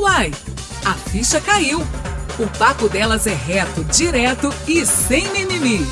Uai, a ficha caiu. O papo delas é reto, direto e sem mimimi.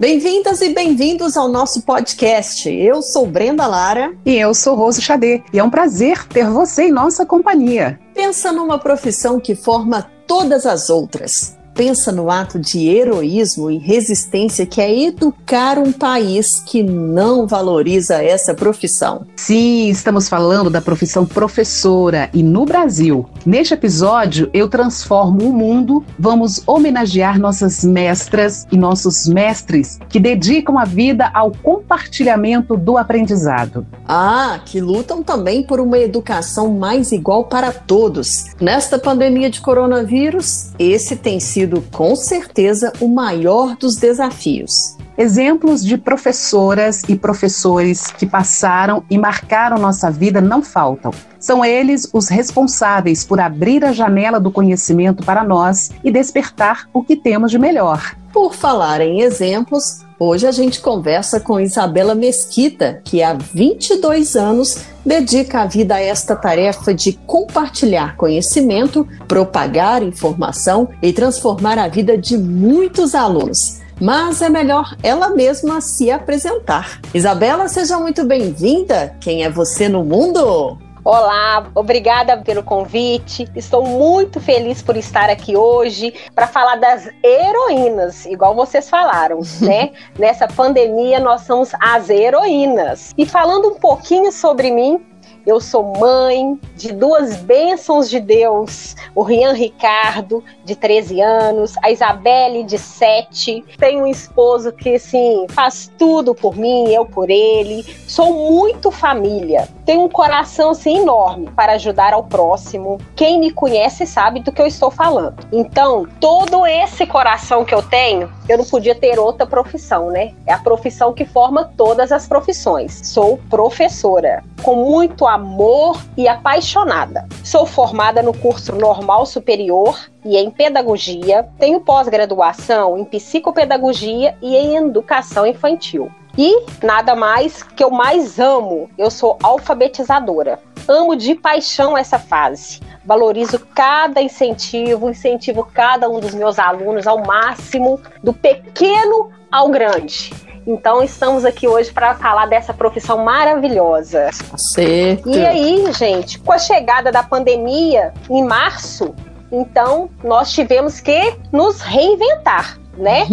Bem-vindas e bem-vindos ao nosso podcast. Eu sou Brenda Lara. E eu sou Rose Xadê. E é um prazer ter você em nossa companhia. Pensa numa profissão que forma todas as outras pensa no ato de heroísmo e resistência que é educar um país que não valoriza essa profissão. Sim, estamos falando da profissão professora e no Brasil. Neste episódio, eu transformo o mundo. Vamos homenagear nossas mestras e nossos mestres que dedicam a vida ao compartilhamento do aprendizado. Ah, que lutam também por uma educação mais igual para todos. Nesta pandemia de coronavírus, esse tem sido sido com certeza o maior dos desafios. Exemplos de professoras e professores que passaram e marcaram nossa vida não faltam. São eles os responsáveis por abrir a janela do conhecimento para nós e despertar o que temos de melhor. Por falar em exemplos, hoje a gente conversa com Isabela Mesquita, que há 22 anos dedica a vida a esta tarefa de compartilhar conhecimento, propagar informação e transformar a vida de muitos alunos mas é melhor ela mesma se apresentar. Isabela, seja muito bem-vinda. Quem é você no mundo? Olá, obrigada pelo convite. Estou muito feliz por estar aqui hoje para falar das heroínas, igual vocês falaram, né? Nessa pandemia nós somos as heroínas. E falando um pouquinho sobre mim, eu sou mãe de duas bênçãos de Deus, o Rian Ricardo, de 13 anos, a Isabelle, de 7. Tenho um esposo que, assim, faz tudo por mim, eu por ele. Sou muito família. Tenho um coração, assim, enorme para ajudar ao próximo. Quem me conhece sabe do que eu estou falando. Então, todo esse coração que eu tenho, eu não podia ter outra profissão, né? É a profissão que forma todas as profissões. Sou professora, com muito amor e apaixonada. Sou formada no curso normal superior e em pedagogia. Tenho pós-graduação em psicopedagogia e em educação infantil. E nada mais que eu mais amo, eu sou alfabetizadora. Amo de paixão essa fase. Valorizo cada incentivo, incentivo cada um dos meus alunos ao máximo, do pequeno ao grande. Então estamos aqui hoje para falar dessa profissão maravilhosa. Certo. E aí, gente, com a chegada da pandemia em março, então nós tivemos que nos reinventar né?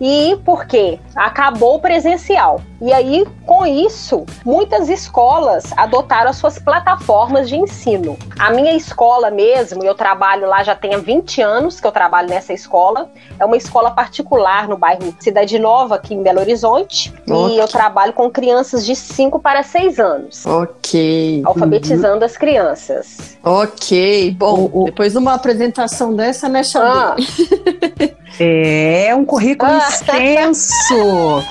e por quê? Acabou o presencial. E aí, com isso, muitas escolas adotaram as suas plataformas de ensino. A minha escola mesmo, eu trabalho lá já tem 20 anos que eu trabalho nessa escola. É uma escola particular no bairro Cidade Nova, aqui em Belo Horizonte. Okay. E eu trabalho com crianças de 5 para 6 anos. Ok. Alfabetizando uhum. as crianças. Ok. Bom, o, o... depois de uma apresentação dessa, né, Xavier? Ah. É um currículo ah. extenso,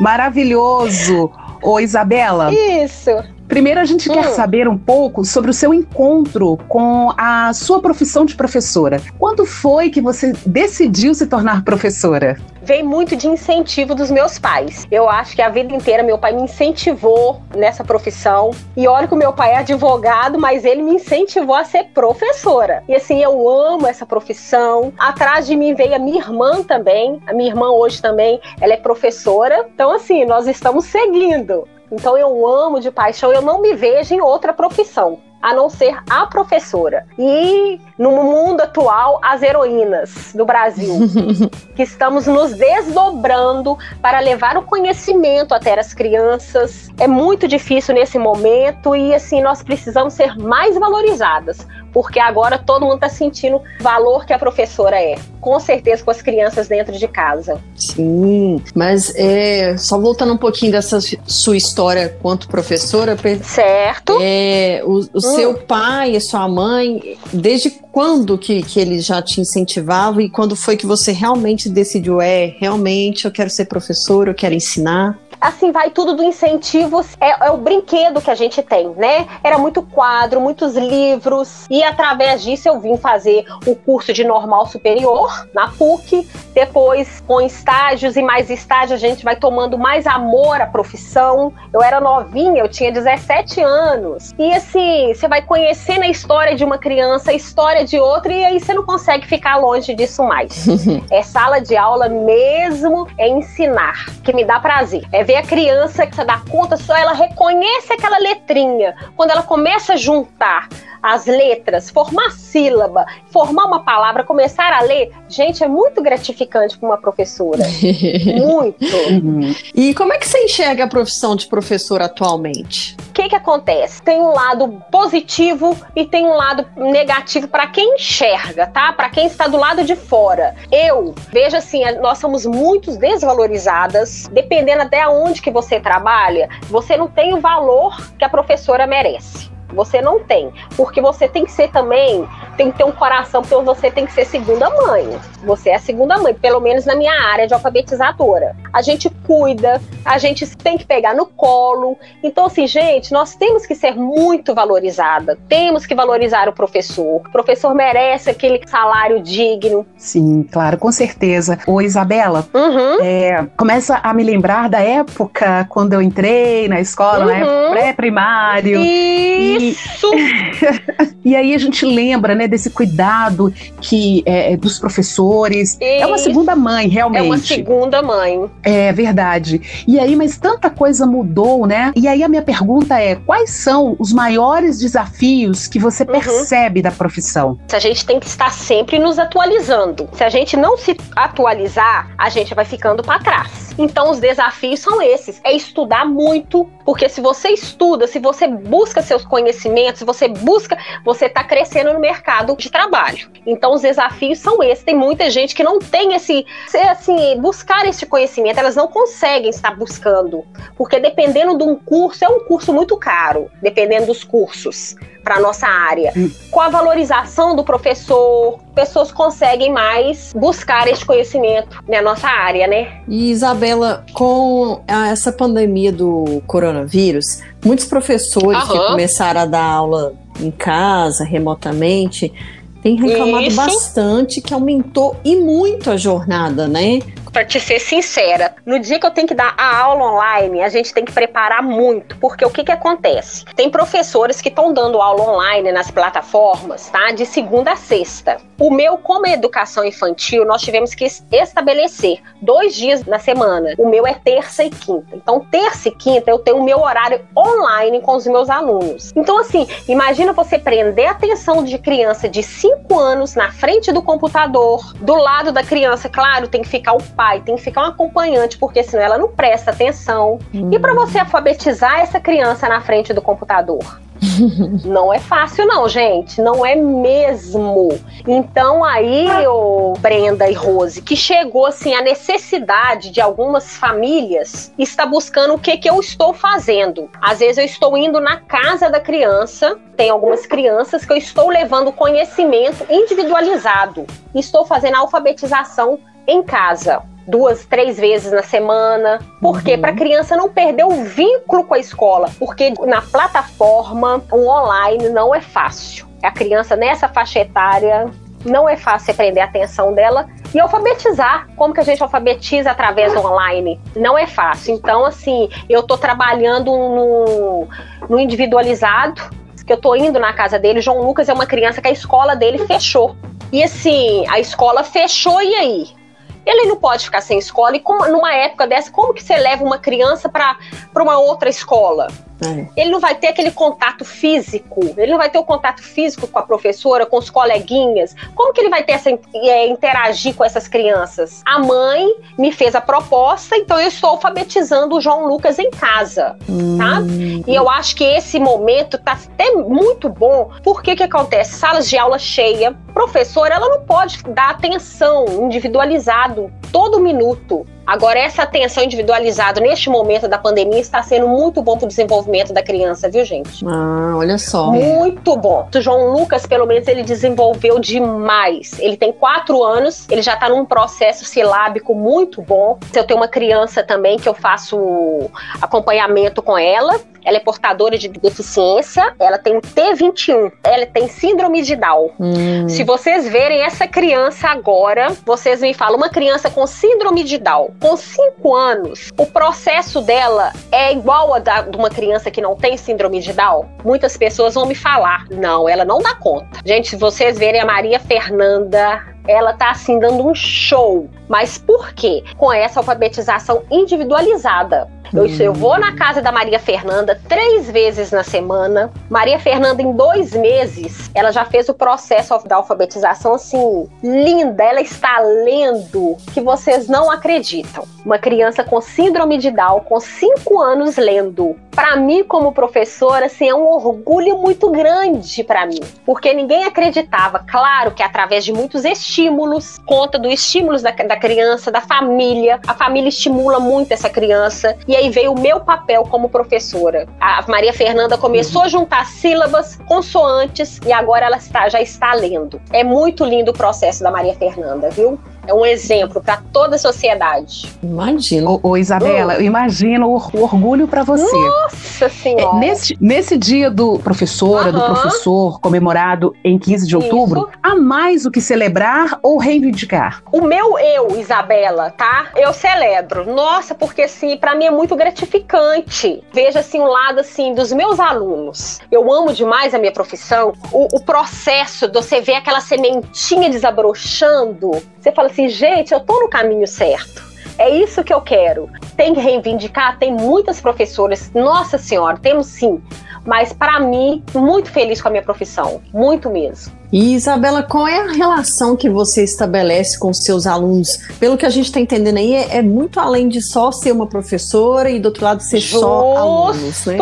maravilhoso. Ô, Isabela. Isso. Primeiro, a gente hum. quer saber um pouco sobre o seu encontro com a sua profissão de professora. Quando foi que você decidiu se tornar professora? Vem muito de incentivo dos meus pais. Eu acho que a vida inteira meu pai me incentivou nessa profissão. E olha que o meu pai é advogado, mas ele me incentivou a ser professora. E assim, eu amo essa profissão. Atrás de mim veio a minha irmã também. A minha irmã hoje também, ela é professora. Então, assim, nós estamos seguindo. Então eu amo de paixão, eu não me vejo em outra profissão a não ser a professora. E no mundo atual, as heroínas do Brasil, que estamos nos desdobrando para levar o conhecimento até as crianças. É muito difícil nesse momento e assim nós precisamos ser mais valorizadas, porque agora todo mundo está sentindo o valor que a professora é. Com certeza com as crianças dentro de casa. Sim, mas é, só voltando um pouquinho dessa sua história quanto professora. Certo. É, o, o hum. seu pai e sua mãe, desde quando que, que eles já te incentivavam e quando foi que você realmente decidiu, é, realmente eu quero ser professora, eu quero ensinar? Assim, vai tudo do incentivo, é, é o brinquedo que a gente tem, né? Era muito quadro, muitos livros, e através disso eu vim fazer o curso de normal superior na PUC. Depois, com estágios e mais estágios, a gente vai tomando mais amor à profissão. Eu era novinha, eu tinha 17 anos. E assim, você vai conhecendo a história de uma criança, a história de outra, e aí você não consegue ficar longe disso mais. é sala de aula mesmo, é ensinar, que me dá prazer. É ver a criança que você dá conta, só ela reconhece aquela letrinha. Quando ela começa a juntar as letras, formar sílaba, formar uma palavra, começar a ler, gente, é muito gratificante para uma professora. muito. Uhum. E como é que você enxerga a profissão de professor atualmente? O que, que acontece? Tem um lado positivo e tem um lado negativo para quem enxerga, tá? Para quem está do lado de fora. Eu vejo assim, nós somos muito desvalorizadas, dependendo até onde que você trabalha, você não tem o valor que a professora merece. Você não tem. Porque você tem que ser também, tem que ter um coração, porque você tem que ser segunda mãe. Você é a segunda mãe, pelo menos na minha área de alfabetizadora. A gente cuida, a gente tem que pegar no colo. Então, assim, gente, nós temos que ser muito valorizada. Temos que valorizar o professor. O professor merece aquele salário digno. Sim, claro, com certeza. Ô, Isabela, uhum. é, começa a me lembrar da época quando eu entrei na escola, né, uhum. né? Pré-primário. Isso. Isso! e aí a gente lembra, né, desse cuidado que é, é dos professores. É uma segunda mãe, realmente. É uma segunda mãe. É verdade. E aí, mas tanta coisa mudou, né? E aí a minha pergunta é: quais são os maiores desafios que você uhum. percebe da profissão? A gente tem que estar sempre nos atualizando. Se a gente não se atualizar, a gente vai ficando para trás. Então, os desafios são esses: é estudar muito, porque se você estuda, se você busca seus conhecimentos, se você busca, você está crescendo no mercado de trabalho. Então, os desafios são esses. Tem muita gente que não tem esse, assim, buscar esse conhecimento, elas não conseguem estar buscando, porque dependendo de um curso, é um curso muito caro, dependendo dos cursos para nossa área. Hum. Com a valorização do professor, pessoas conseguem mais buscar esse conhecimento na nossa área, né? E Isabela, com essa pandemia do coronavírus, muitos professores Aham. que começaram a dar aula em casa, remotamente, têm reclamado Isso. bastante que aumentou e muito a jornada, né? Para te ser sincera, no dia que eu tenho que dar a aula online, a gente tem que preparar muito, porque o que que acontece? Tem professores que estão dando aula online nas plataformas, tá? De segunda a sexta. O meu, como é educação infantil, nós tivemos que estabelecer dois dias na semana. O meu é terça e quinta. Então, terça e quinta eu tenho o meu horário online com os meus alunos. Então, assim, imagina você prender a atenção de criança de 5 anos na frente do computador, do lado da criança, claro, tem que ficar o tem que ficar um acompanhante, porque senão ela não presta atenção. Hum. E para você alfabetizar essa criança na frente do computador? não é fácil, não, gente. Não é mesmo. Então, aí, ô Brenda e Rose, que chegou assim a necessidade de algumas famílias está buscando o que, que eu estou fazendo. Às vezes eu estou indo na casa da criança, tem algumas crianças que eu estou levando conhecimento individualizado. Estou fazendo a alfabetização em casa duas, três vezes na semana. Por quê? Uhum. Para a criança não perder o vínculo com a escola. Porque na plataforma, o online não é fácil. A criança nessa faixa etária não é fácil aprender a atenção dela e alfabetizar. Como que a gente alfabetiza através do online? Não é fácil. Então, assim, eu estou trabalhando no, no individualizado, que eu estou indo na casa dele. João Lucas é uma criança que a escola dele fechou. E assim, a escola fechou e aí? Ele não pode ficar sem escola. E como, numa época dessa, como que você leva uma criança para uma outra escola? É. Ele não vai ter aquele contato físico, ele não vai ter o contato físico com a professora, com os coleguinhas. Como que ele vai ter essa é, interagir com essas crianças? A mãe me fez a proposta, então eu estou alfabetizando o João Lucas em casa, hum. tá? E eu acho que esse momento tá até muito bom, porque que acontece? Salas de aula cheia, professora, ela não pode dar atenção individualizada todo minuto. Agora, essa atenção individualizada neste momento da pandemia está sendo muito bom para o desenvolvimento da criança, viu, gente? Ah, olha só. Muito bom. O João Lucas, pelo menos, ele desenvolveu demais. Ele tem quatro anos, ele já está num processo silábico muito bom. Eu tenho uma criança também que eu faço acompanhamento com ela. Ela é portadora de deficiência, ela tem T21, ela tem síndrome de Down. Hum. Se vocês verem essa criança agora, vocês me falam, uma criança com síndrome de Down, com 5 anos, o processo dela é igual a da, de uma criança que não tem síndrome de Down? Muitas pessoas vão me falar, não, ela não dá conta. Gente, se vocês verem a Maria Fernanda, ela tá assim dando um show. Mas por quê? Com essa alfabetização individualizada. Eu, eu vou na casa da Maria Fernanda três vezes na semana. Maria Fernanda, em dois meses, ela já fez o processo da alfabetização assim, linda. Ela está lendo que vocês não acreditam. Uma criança com síndrome de Down, com cinco anos, lendo. Para mim, como professora, assim, é um orgulho muito grande para mim, porque ninguém acreditava. Claro que através de muitos estímulos, conta dos estímulos da, da criança, da família. A família estimula muito essa criança. E veio o meu papel como professora. A Maria Fernanda começou a juntar sílabas, consoantes e agora ela está, já está lendo. É muito lindo o processo da Maria Fernanda, viu? É um exemplo para toda a sociedade. Imagino. Ô, ô Isabela, uh. eu imagino o, o orgulho para você. Nossa Senhora! É, nesse, nesse dia do professora, uh -huh. do professor, comemorado em 15 de outubro, Isso. há mais o que celebrar ou reivindicar? O meu eu, Isabela, tá? Eu celebro. Nossa, porque assim, para mim é muito gratificante. Veja assim o um lado assim dos meus alunos. Eu amo demais a minha profissão. O, o processo de você ver aquela sementinha desabrochando. Você fala assim, gente, eu tô no caminho certo. É isso que eu quero. Tem que reivindicar, tem muitas professoras. Nossa Senhora, temos sim. Mas para mim, muito feliz com a minha profissão, muito mesmo. E Isabela, qual é a relação que você estabelece com os seus alunos? Pelo que a gente está entendendo aí, é, é, muito além de só ser uma professora e do outro lado ser Justo. só alunos, né?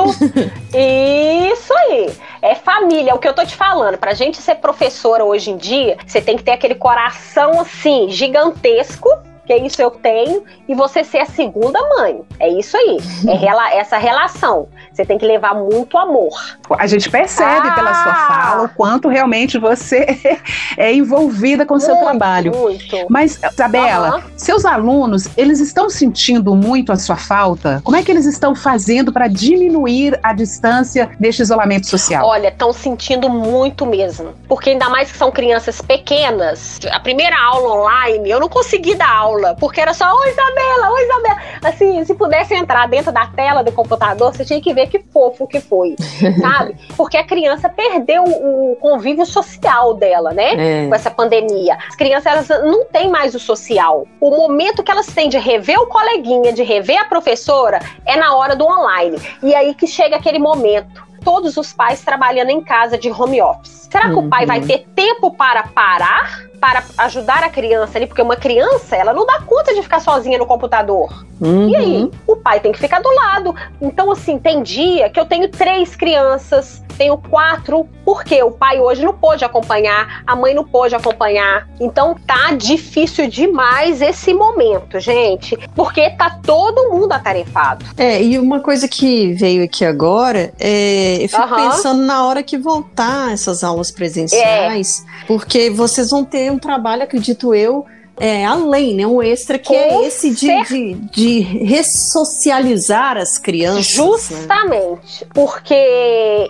Isso aí. É família, é o que eu tô te falando. Pra gente ser professora hoje em dia, você tem que ter aquele coração assim, gigantesco que isso eu tenho, e você ser a segunda mãe. É isso aí. É rela essa relação. Você tem que levar muito amor. A gente percebe ah! pela sua fala o quanto realmente você é envolvida com o seu trabalho. Muito. Mas, Isabela, uhum. seus alunos, eles estão sentindo muito a sua falta? Como é que eles estão fazendo para diminuir a distância deste isolamento social? Olha, estão sentindo muito mesmo. Porque ainda mais que são crianças pequenas. A primeira aula online, eu não consegui dar aula aula, porque era só, oi Isabela, oi Isabela. Assim, se pudesse entrar dentro da tela do computador, você tinha que ver que fofo que foi, sabe? Porque a criança perdeu o convívio social dela, né? É. Com essa pandemia. As crianças, elas não têm mais o social. O momento que elas têm de rever o coleguinha, de rever a professora, é na hora do online. E aí que chega aquele momento todos os pais trabalhando em casa de home office. Será que uhum. o pai vai uhum. ter tempo para parar para ajudar a criança ali, porque uma criança, ela não dá conta de ficar sozinha no computador. Uhum. E aí, uhum. o pai tem que ficar do lado. Então, assim, tem dia que eu tenho três crianças, tenho quatro, porque o pai hoje não pôde acompanhar, a mãe não pôde acompanhar. Então, tá difícil demais esse momento, gente, porque tá todo mundo atarefado. É, e uma coisa que veio aqui agora, é, eu fico uhum. pensando na hora que voltar essas aulas presenciais, é. porque vocês vão ter um trabalho, acredito eu, é, além, né? Um extra que é Com é esse de, de, de, ressocializar as crianças. Né? Justamente. Né? Porque.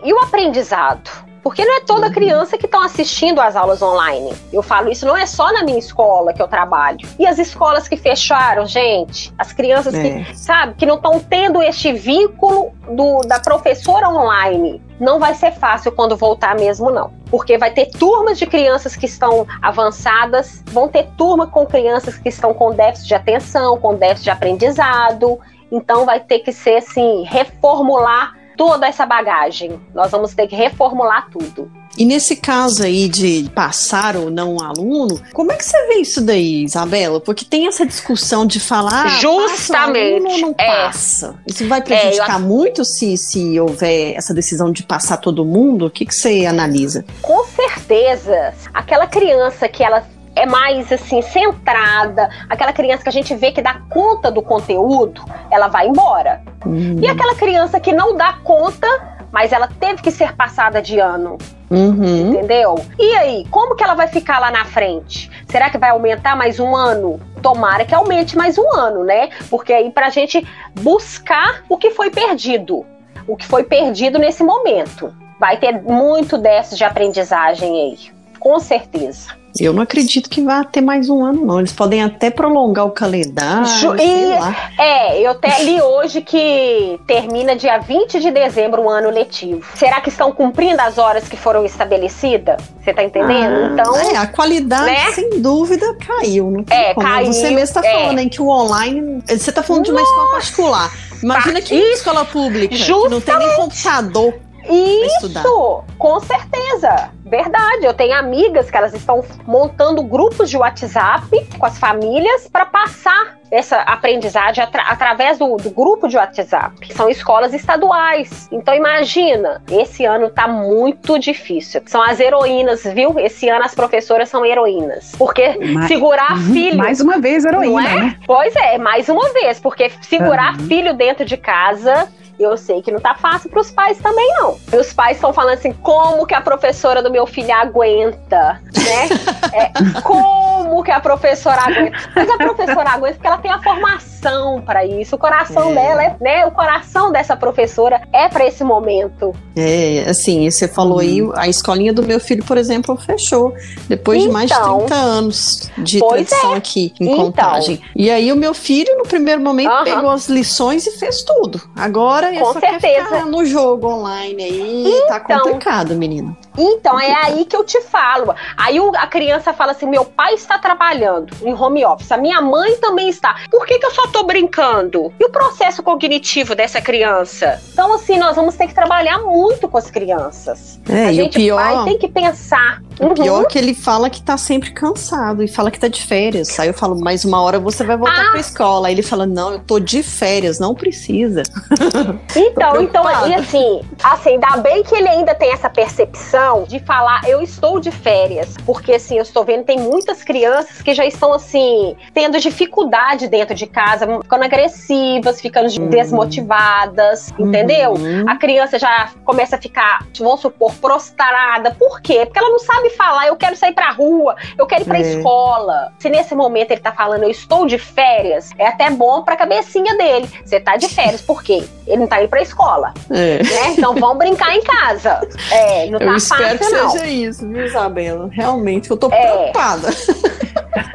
E o aprendizado? Porque não é toda uhum. criança que estão assistindo às aulas online. Eu falo isso não é só na minha escola que eu trabalho. E as escolas que fecharam, gente, as crianças é. que, sabe, que não estão tendo este vínculo do, da professora online. Não vai ser fácil quando voltar mesmo, não. Porque vai ter turmas de crianças que estão avançadas, vão ter turma com crianças que estão com déficit de atenção, com déficit de aprendizado. Então vai ter que ser assim, reformular toda essa bagagem. Nós vamos ter que reformular tudo. E nesse caso aí de passar ou não um aluno, como é que você vê isso daí, Isabela? Porque tem essa discussão de falar ah, justamente passa ou não é. passa. Isso vai prejudicar é, eu... muito se, se houver essa decisão de passar todo mundo? O que, que você analisa? Com certeza. Aquela criança que ela é mais assim centrada, aquela criança que a gente vê que dá conta do conteúdo, ela vai embora. Uhum. E aquela criança que não dá conta, mas ela teve que ser passada de ano. Uhum. Entendeu? E aí, como que ela vai ficar lá na frente? Será que vai aumentar mais um ano? Tomara que aumente mais um ano, né? Porque aí pra gente buscar o que foi perdido. O que foi perdido nesse momento. Vai ter muito dessas de aprendizagem aí. Com certeza. Eu não acredito que vá ter mais um ano, não. Eles podem até prolongar o calendário. E, é, eu até li hoje que termina dia 20 de dezembro o ano letivo. Será que estão cumprindo as horas que foram estabelecidas? Você tá entendendo? Ah, então. É, a qualidade, né? sem dúvida, caiu. Não é, como. caiu. Você mesmo está é. falando em que o online. Você está falando de uma escola particular. Imagina que escola pública, Justamente. não tem nem computador isso, com certeza. Verdade. Eu tenho amigas que elas estão montando grupos de WhatsApp com as famílias para passar essa aprendizagem atra através do, do, grupo de WhatsApp. São escolas estaduais. Então imagina, esse ano tá muito difícil. São as heroínas, viu? Esse ano as professoras são heroínas. Porque mais, segurar uhum, filho. Mais uma vez heroína, é? né? Pois é, mais uma vez, porque segurar uhum. filho dentro de casa eu sei que não tá fácil para os pais também, não. E os pais estão falando assim: como que a professora do meu filho aguenta, né? é, como que a professora aguenta? Mas a professora aguenta porque ela tem a formação para isso. O coração é. dela é, né? O coração dessa professora é para esse momento. É, assim, você falou hum. aí, a escolinha do meu filho, por exemplo, fechou depois então, de mais de 30 então. anos de tradição é. aqui em então, Contagem. E aí o meu filho, no primeiro momento, uh -huh. pegou as lições e fez tudo. Agora com certeza. no jogo online aí, tá então, tá complicado, menino. Então, é aí que eu te falo. Aí a criança fala assim: meu pai está trabalhando em home office, a minha mãe também está. Por que, que eu só tô brincando? E o processo cognitivo dessa criança? Então, assim, nós vamos ter que trabalhar muito com as crianças. É, a gente pior, vai ter que pensar. O uhum. pior é que ele fala que tá sempre cansado e fala que tá de férias. Aí eu falo, mas uma hora você vai voltar ah. pra escola. Aí ele fala, não, eu tô de férias, não precisa. Então, então, e assim, assim, ainda bem que ele ainda tem essa percepção de falar, eu estou de férias. Porque, assim, eu estou vendo, tem muitas crianças que já estão, assim, tendo dificuldade dentro de casa, ficando agressivas, ficando uhum. desmotivadas, uhum. entendeu? A criança já começa a ficar, vamos supor, prostrada. Por quê? Porque ela não sabe falar, eu quero sair pra rua, eu quero ir pra é. escola. Se nesse momento ele tá falando, eu estou de férias, é até bom pra cabecinha dele. Você tá de férias, por quê? Ele não tá indo pra escola. É. Né? Então vão brincar em casa. É, não tá eu espero que não. seja isso, viu, Isabela? Realmente, eu tô é. preocupada.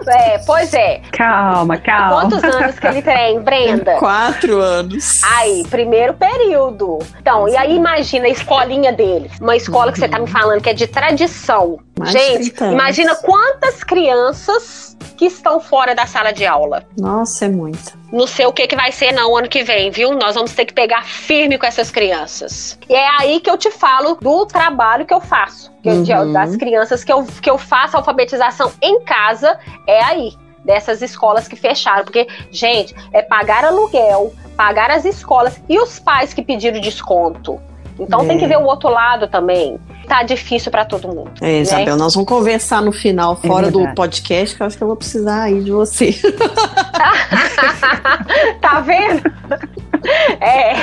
É, pois é. Calma, calma. Quantos anos que ele tem, Brenda? Quatro anos. Aí, primeiro período. Então, e aí imagina a escolinha dele. Uma escola uhum. que você tá me falando que é de tradição. Mais Gente, imagina quantas crianças que estão fora da sala de aula. Nossa, é muito. Não sei o que, que vai ser não ano que vem, viu? Nós vamos ter que pegar firme com essas crianças. E é aí que eu te falo do trabalho que eu faço. Que uhum. eu, das crianças que eu, que eu faço alfabetização em casa, é aí dessas escolas que fecharam. Porque, gente, é pagar aluguel, pagar as escolas e os pais que pediram desconto. Então é. tem que ver o outro lado também. Tá difícil para todo mundo. É, né? Isabel, nós vamos conversar no final, é fora é do podcast, que eu acho que eu vou precisar aí de você. tá vendo? É,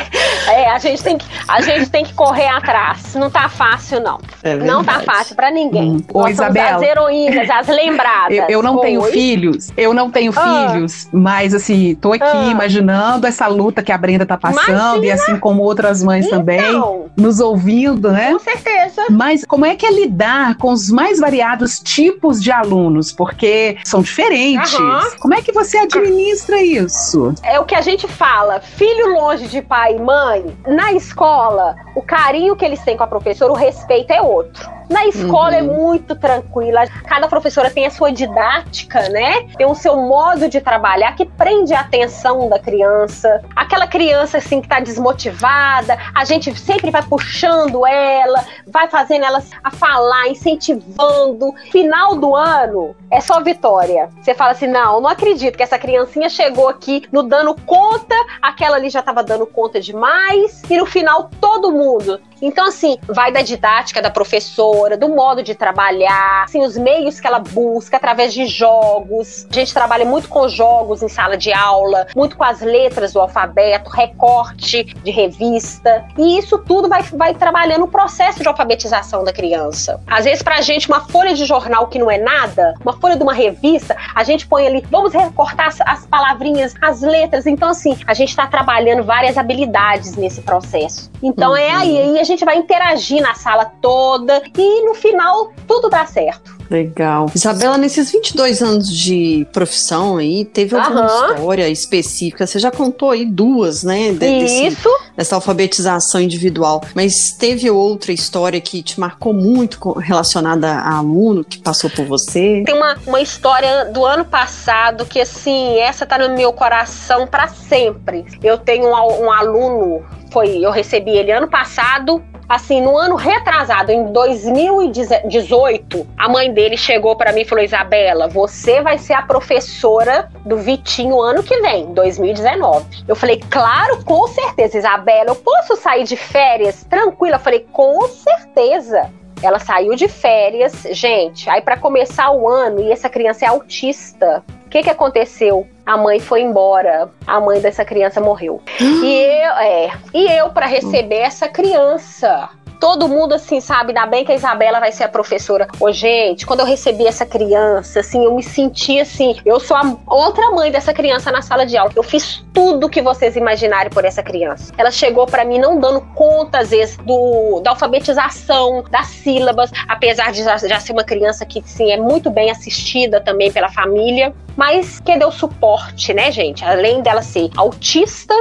é, a gente tem que, a gente tem que correr atrás. Não tá fácil, não. É não tá fácil para ninguém. Hum. Ô, Isabel. as heroínas, as lembradas. Eu, eu não Oi. tenho filhos, eu não tenho ah. filhos, mas assim, tô aqui ah. imaginando essa luta que a Brenda tá passando, Imagina. e assim como outras mães então, também, nos ouvindo, né? Com certeza. Mas como é que é lidar com os mais variados tipos de alunos? Porque são diferentes. Uhum. Como é que você administra isso? É o que a gente fala, filho longe de pai e mãe, na escola, o carinho que eles têm com a professora, o respeito é outro. Na escola é uhum. é muito tranquila. Cada professora tem a sua didática, né? Tem o seu modo de trabalhar que prende a atenção da criança. Aquela criança assim que tá desmotivada, a gente sempre vai puxando ela, vai fazendo ela a falar, incentivando. Final do ano é só vitória. Você fala assim: "Não, não acredito que essa criancinha chegou aqui no dando conta, aquela ali já estava dando conta demais e no final todo mundo Então, assim, vai da didática da professora, do modo de trabalhar, assim, os meios que ela busca através de jogos. A gente trabalha muito com jogos em sala de aula, muito com as letras do alfabeto, recorte de revista. E isso tudo vai, vai trabalhando o processo de alfabetização da criança. Às vezes, pra gente, uma folha de jornal que não é nada, uma folha de uma revista, a gente põe ali, vamos recortar as, as palavrinhas, as letras. Então, assim, a gente está trabalhando várias habilidades nesse processo. Então, é uhum. é aí, aí a gente vai interagir na sala toda e no final tudo dá certo. Legal. Isabela, nesses 22 anos de profissão aí, teve alguma uhum. história específica? Você já contou aí duas, né? De, Isso. Dessa alfabetização individual. Mas teve outra história que te marcou muito relacionada a aluno que passou por você? Tem uma, uma história do ano passado que, assim, essa tá no meu coração para sempre. Eu tenho um, um aluno foi, eu recebi ele ano passado assim, no ano retrasado, em 2018, a mãe dele chegou para mim e falou: Isabela, você vai ser a professora do Vitinho ano que vem, 2019. Eu falei: claro, com certeza, Isabela, eu posso sair de férias tranquila? Eu falei: com certeza. Ela saiu de férias, gente. Aí para começar o ano e essa criança é autista. Que que aconteceu? A mãe foi embora. A mãe dessa criança morreu. e eu, é, e eu para receber essa criança todo mundo, assim, sabe, ainda bem que a Isabela vai ser a professora. Ô, gente, quando eu recebi essa criança, assim, eu me senti assim, eu sou a outra mãe dessa criança na sala de aula. Eu fiz tudo que vocês imaginarem por essa criança. Ela chegou para mim não dando conta, às vezes, do, da alfabetização, das sílabas, apesar de já, já ser uma criança que, sim, é muito bem assistida também pela família. Mas que deu suporte, né, gente? Além dela ser autista,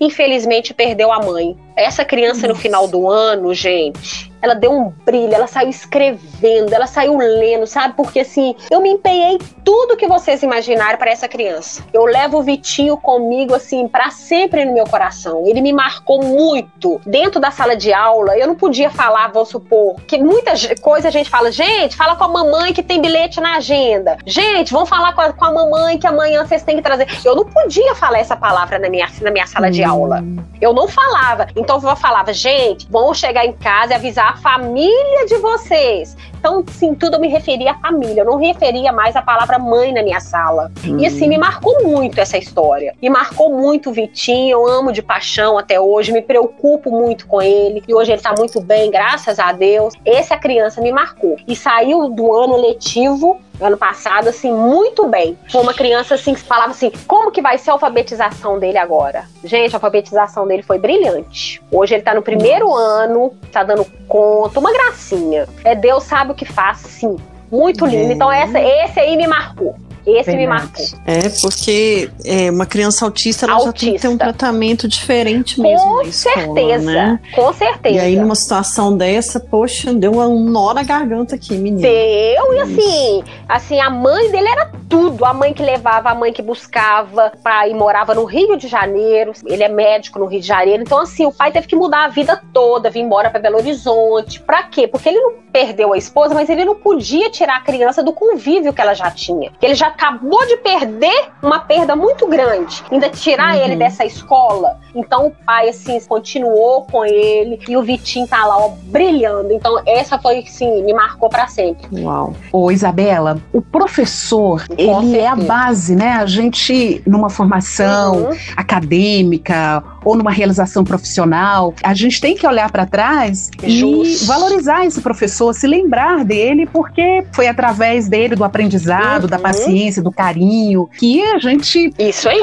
infelizmente perdeu a mãe. Essa criança no final do ano, gente, ela deu um brilho, ela saiu escrevendo, ela saiu lendo, sabe? Porque assim, eu me empenhei tudo que vocês imaginarem para essa criança. Eu levo o Vitinho comigo assim para sempre no meu coração. Ele me marcou muito dentro da sala de aula. Eu não podia falar, vou supor, que muitas coisas a gente fala, gente, fala com a mamãe que tem bilhete na agenda. Gente, vamos falar com a, com a mamãe que amanhã vocês têm que trazer. Eu não podia falar essa palavra na minha, na minha sala hum. de aula. Eu não falava. Então eu falava, gente, vamos chegar em casa e avisar a família de vocês. Então, sim, tudo eu me referia à família. Eu não referia mais a palavra mãe na minha sala. Hum. E assim, me marcou muito essa história. Me marcou muito o Vitinho. Eu amo de paixão até hoje. Me preocupo muito com ele. E hoje ele tá muito bem, graças a Deus. Essa criança me marcou. E saiu do ano letivo ano passado, assim, muito bem. Foi uma criança, assim, que falava assim, como que vai ser a alfabetização dele agora? Gente, a alfabetização dele foi brilhante. Hoje ele tá no primeiro ano, tá dando conta, uma gracinha. É Deus sabe o que faz, sim. Muito lindo. Então essa, esse aí me marcou. Esse Verdade. me marcou. É, porque é, uma criança autista, ela autista. já tem que ter um tratamento diferente mesmo Com escola, certeza, né? com certeza. E aí, numa situação dessa, poxa, deu um nó na garganta aqui, menina. Deu, e assim, assim, a mãe dele era tudo. A mãe que levava, a mãe que buscava, pai morava no Rio de Janeiro, ele é médico no Rio de Janeiro, então assim, o pai teve que mudar a vida toda, vir embora para Belo Horizonte. Pra quê? Porque ele não perdeu a esposa, mas ele não podia tirar a criança do convívio que ela já tinha. Ele já acabou de perder uma perda muito grande. Ainda tirar uhum. ele dessa escola. Então o pai, assim, continuou com ele e o Vitinho tá lá, ó, brilhando. Então essa foi, sim, me marcou para sempre. Uau. Ô, Isabela, o professor, com ele certeza. é a base, né? A gente, numa formação uhum. acadêmica ou numa realização profissional, a gente tem que olhar para trás Just. e valorizar esse professor, se lembrar dele, porque foi através dele, do aprendizado, uhum. da paciência, do carinho, que a gente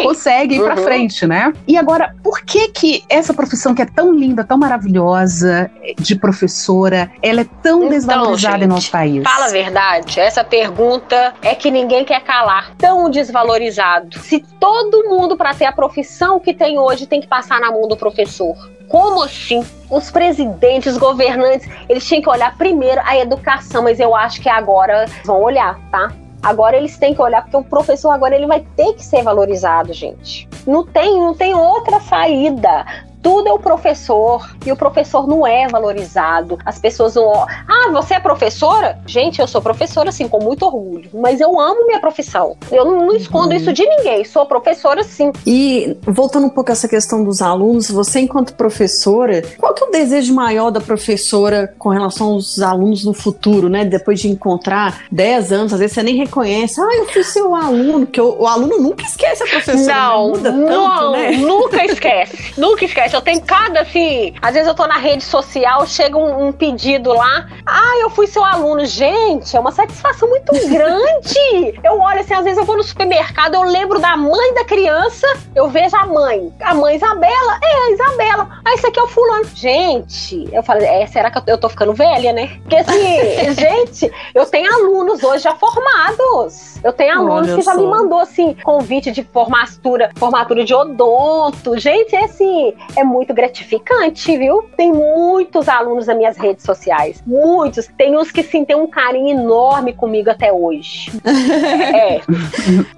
consegue ir uhum. para frente, né? E agora, por que que essa profissão que é tão linda, tão maravilhosa de professora, ela é tão então, desvalorizada gente, em nosso país? Fala a verdade, essa pergunta é que ninguém quer calar. Tão desvalorizado. Se todo mundo para ter a profissão que tem hoje tem que passar passar na mão do professor. Como assim? Os presidentes, os governantes, eles tinham que olhar primeiro a educação, mas eu acho que agora vão olhar, tá? Agora eles têm que olhar porque o professor agora ele vai ter que ser valorizado, gente. Não tem, não tem outra saída tudo é o professor e o professor não é valorizado. As pessoas não. Ah, você é professora? Gente, eu sou professora, assim, com muito orgulho, mas eu amo minha profissão. Eu não, não escondo uhum. isso de ninguém. Sou professora, sim. E voltando um pouco a essa questão dos alunos, você, enquanto professora, qual que é o desejo maior da professora com relação aos alunos no futuro, né? Depois de encontrar 10 anos, às vezes você nem reconhece. Ah, eu fui seu aluno, que o, o aluno nunca esquece a professora. Né? Não, muda não, tanto, né? nunca esquece. nunca esquece. Eu tenho cada, assim, às vezes eu tô na rede social, chega um, um pedido lá. Ah, eu fui seu aluno. Gente, é uma satisfação muito grande. eu olho assim, às vezes eu vou no supermercado, eu lembro da mãe da criança, eu vejo a mãe. A mãe Isabela, é a Isabela. Ah, esse aqui é o fulano. Gente, eu falei, é, será que eu tô ficando velha, né? Porque assim, gente, eu tenho alunos hoje já formados. Eu tenho alunos Olha que já só. me mandou assim, convite de formatura, formatura de odonto. Gente, é assim, é muito gratificante, viu? Tem muitos alunos nas minhas redes sociais. Muitos. Tem uns que sim, tem um carinho enorme comigo até hoje. é.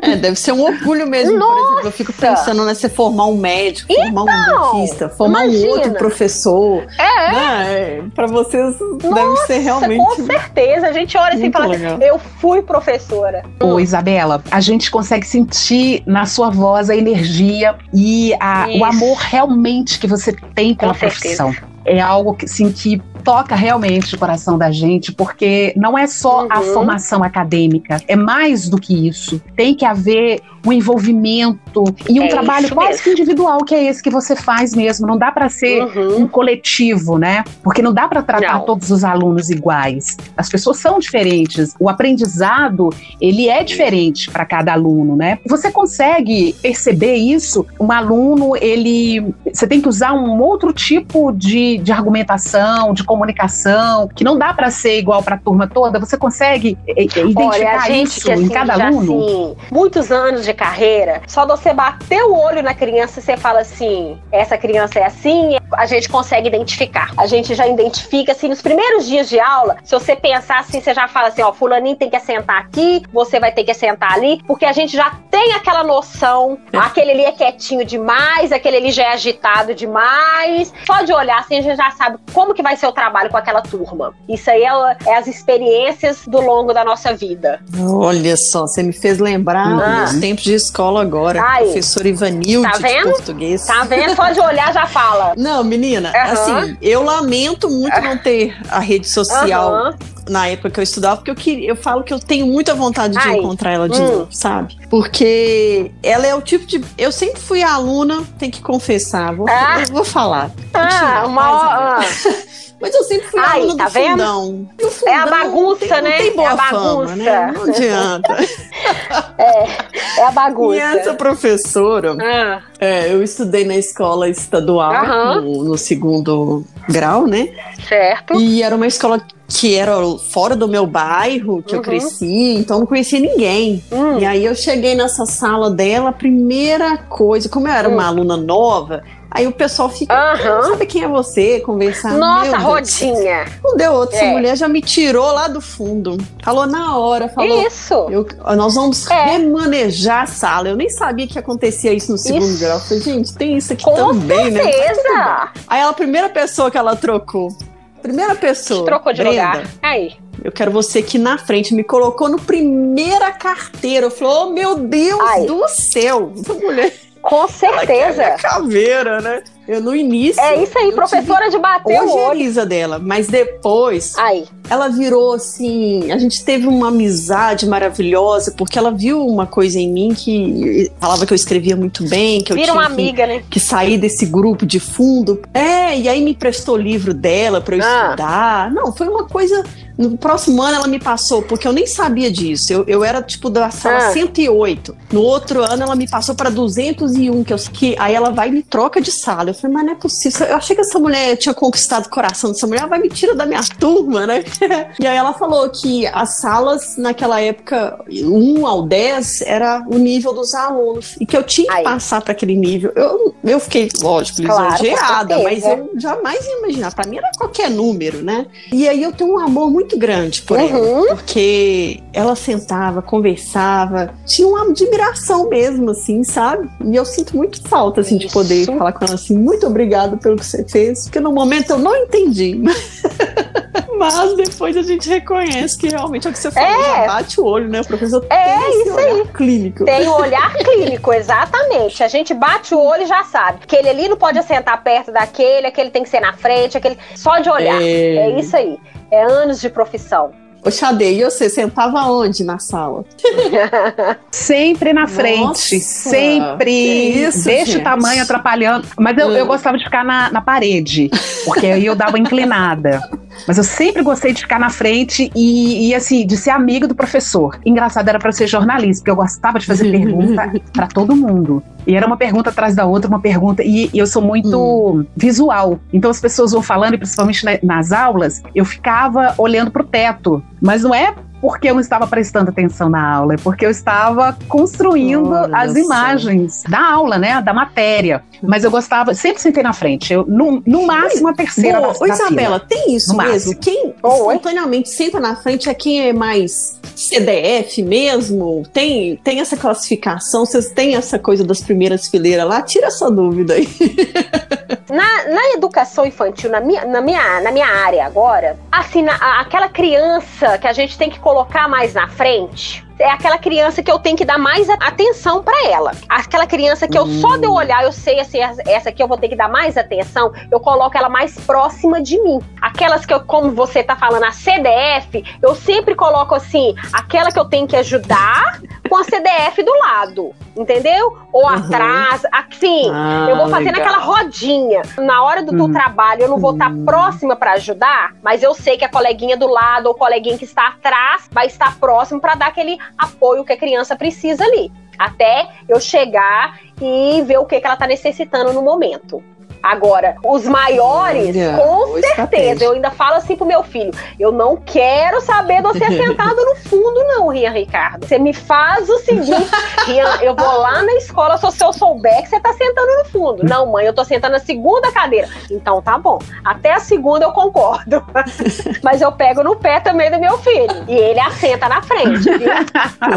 é. Deve ser um orgulho mesmo. Nossa. Por exemplo, eu fico pensando, né? Você formar um médico, então, formar um então, dentista, formar imagina. um outro professor. É. Né? Pra vocês Nossa, deve ser realmente. Com certeza. A gente olha assim e fala: legal. eu fui professora. Ô, Isabela, a gente consegue sentir na sua voz a energia e a, o amor realmente que você tem pela profissão. É algo que, assim, que toca realmente o coração da gente, porque não é só uhum. a formação acadêmica, é mais do que isso. Tem que haver um envolvimento e um é trabalho quase mesmo. que individual, que é esse que você faz mesmo. Não dá para ser uhum. um coletivo, né? Porque não dá para tratar não. todos os alunos iguais. As pessoas são diferentes. O aprendizado, ele é diferente para cada aluno, né? Você consegue perceber isso? Um aluno, ele você tem que usar um outro tipo de, de argumentação, de comunicação, que não dá para ser igual para a turma toda. Você consegue identificar Olha, isso que, assim, em cada aluno? Assim, muitos anos de de carreira, só de você bater o olho na criança e você fala assim: essa criança é assim, a gente consegue identificar. A gente já identifica, assim, nos primeiros dias de aula, se você pensar assim, você já fala assim: ó, Fulaninho tem que sentar aqui, você vai ter que sentar ali, porque a gente já tem aquela noção, é. aquele ali é quietinho demais, aquele ali já é agitado demais. Só de olhar assim, a gente já sabe como que vai ser o trabalho com aquela turma. Isso aí é, é as experiências do longo da nossa vida. Olha só, você me fez lembrar ah. dos tempos de escola agora. Ai, professor Ivanilde tá de português. Tá vendo? Só de olhar já fala. Não, menina, uhum. assim, eu lamento muito não ter a rede social uhum. na época que eu estudava, porque eu, queria, eu falo que eu tenho muita vontade de Ai. encontrar ela de hum. novo, sabe? Porque ela é o tipo de. Eu sempre fui aluna, tem que confessar, vou, ah. vou falar. Ah, uma. Mas eu sempre fui Ai, aluna tá do vendo? fundão. fundão. É a bagunça, tem, né? Tem boa é fama, né? Não adianta. é, é a bagunça. E essa professora, ah. é, eu estudei na escola estadual, no, no segundo grau, né? Certo. E era uma escola que era fora do meu bairro, que uhum. eu cresci, então não conhecia ninguém. Uhum. E aí eu cheguei nessa sala dela, a primeira coisa, como eu era uhum. uma aluna nova, Aí o pessoal fica, uhum. sabe quem é você? Conversar. Nossa, rodinha. Não deu outro. Essa é. mulher já me tirou lá do fundo. Falou na hora, falou. Isso. Eu, nós vamos é. remanejar a sala. Eu nem sabia que acontecia isso no segundo isso. grau. Eu falei, gente, tem isso aqui Com também, né? certeza. né? Aí ela, a primeira pessoa que ela trocou. Primeira pessoa. Trocou de Brenda, lugar. Aí. Eu quero você aqui na frente. Me colocou no primeira carteira. Eu falei, oh meu Deus do céu. Essa mulher. Com certeza. Ela caveira, né? Eu no início. É isso aí, professora de bater o olho. dela, mas depois aí. ela virou assim, a gente teve uma amizade maravilhosa porque ela viu uma coisa em mim que falava que eu escrevia muito bem, que eu Vira tinha uma amiga, que, né? que sair desse grupo de fundo. É, e aí me prestou o livro dela para eu ah. estudar. Não, foi uma coisa no próximo ano ela me passou, porque eu nem sabia disso. Eu, eu era tipo da sala ah. 108. No outro ano ela me passou para 201, que, eu, que aí ela vai e me troca de sala. Eu falei, mas não é possível. Eu achei que essa mulher tinha conquistado o coração dessa mulher, ela vai me tirar da minha turma, né? e aí ela falou que as salas naquela época, 1 ao 10, era o nível dos alunos. E que eu tinha que passar para aquele nível. Eu, eu fiquei, lógico, claro, lisonjeada, mas eu jamais ia imaginar. Para mim era qualquer número, né? E aí eu tenho um amor muito grande por uhum. ela, porque ela sentava, conversava, tinha uma admiração mesmo, assim, sabe? E eu sinto muito falta, assim, de poder falar com ela assim, muito obrigada pelo que você fez, porque no momento eu não entendi. Mas depois a gente reconhece que realmente é o que você falou, é. bate o olho, né? O professor é tem isso aí. clínico. Tem o olhar clínico, exatamente. A gente bate o olho e já sabe. Que ele ali não pode assentar perto daquele, aquele tem que ser na frente, aquele. Só de olhar. É, é isso aí. É anos de profissão. Ô, Xade, e você sentava onde na sala? sempre na frente. Nossa, sempre. Isso, Deixa gente. o tamanho atrapalhando. Mas eu, hum. eu gostava de ficar na, na parede, porque aí eu dava inclinada. Mas eu sempre gostei de ficar na frente e, e assim, de ser amigo do professor. Engraçado era para ser jornalista, porque eu gostava de fazer pergunta para todo mundo. E era uma pergunta atrás da outra, uma pergunta. E, e eu sou muito hum. visual. Então as pessoas vão falando, e principalmente nas aulas, eu ficava olhando pro teto. Mas não é porque eu não estava prestando atenção na aula, é porque eu estava construindo Olha as imagens da aula, né? Da matéria. Mas eu gostava, sempre sentei na frente. Eu, no, no máximo, a terceira. Boa. Da, Isabela, tem isso no mesmo? Máximo. Quem espontaneamente senta na frente é quem é mais CDF mesmo? Tem, tem essa classificação? Vocês têm essa coisa das primeiras fileiras lá? Tira essa dúvida aí. Na, na educação infantil, na minha, na, minha, na minha área agora, assim, na, aquela criança que a gente tem que colocar mais na frente, é aquela criança que eu tenho que dar mais atenção para ela. Aquela criança que eu só de eu olhar, eu sei assim, essa aqui eu vou ter que dar mais atenção, eu coloco ela mais próxima de mim. Aquelas que eu, como você tá falando, a CDF, eu sempre coloco assim, aquela que eu tenho que ajudar com a CDF do lado, entendeu? Ou uhum. atrás, assim, ah, eu vou fazendo legal. aquela rodinha. Na hora do, do uhum. trabalho, eu não vou estar tá uhum. próxima para ajudar, mas eu sei que a coleguinha do lado ou coleguinha que está atrás vai estar próximo para dar aquele apoio que a criança precisa ali. Até eu chegar e ver o que, que ela está necessitando no momento. Agora, os maiores, Olha, com certeza. Eu ainda falo assim pro meu filho: eu não quero saber de você sentado no fundo, não, Rian Ricardo. Você me faz o seguinte: Rian, eu vou lá na escola, só se eu souber que você tá sentando no fundo. Não, mãe, eu tô sentando na segunda cadeira. Então tá bom. Até a segunda eu concordo. Mas eu pego no pé também do meu filho. E ele assenta na frente, viu?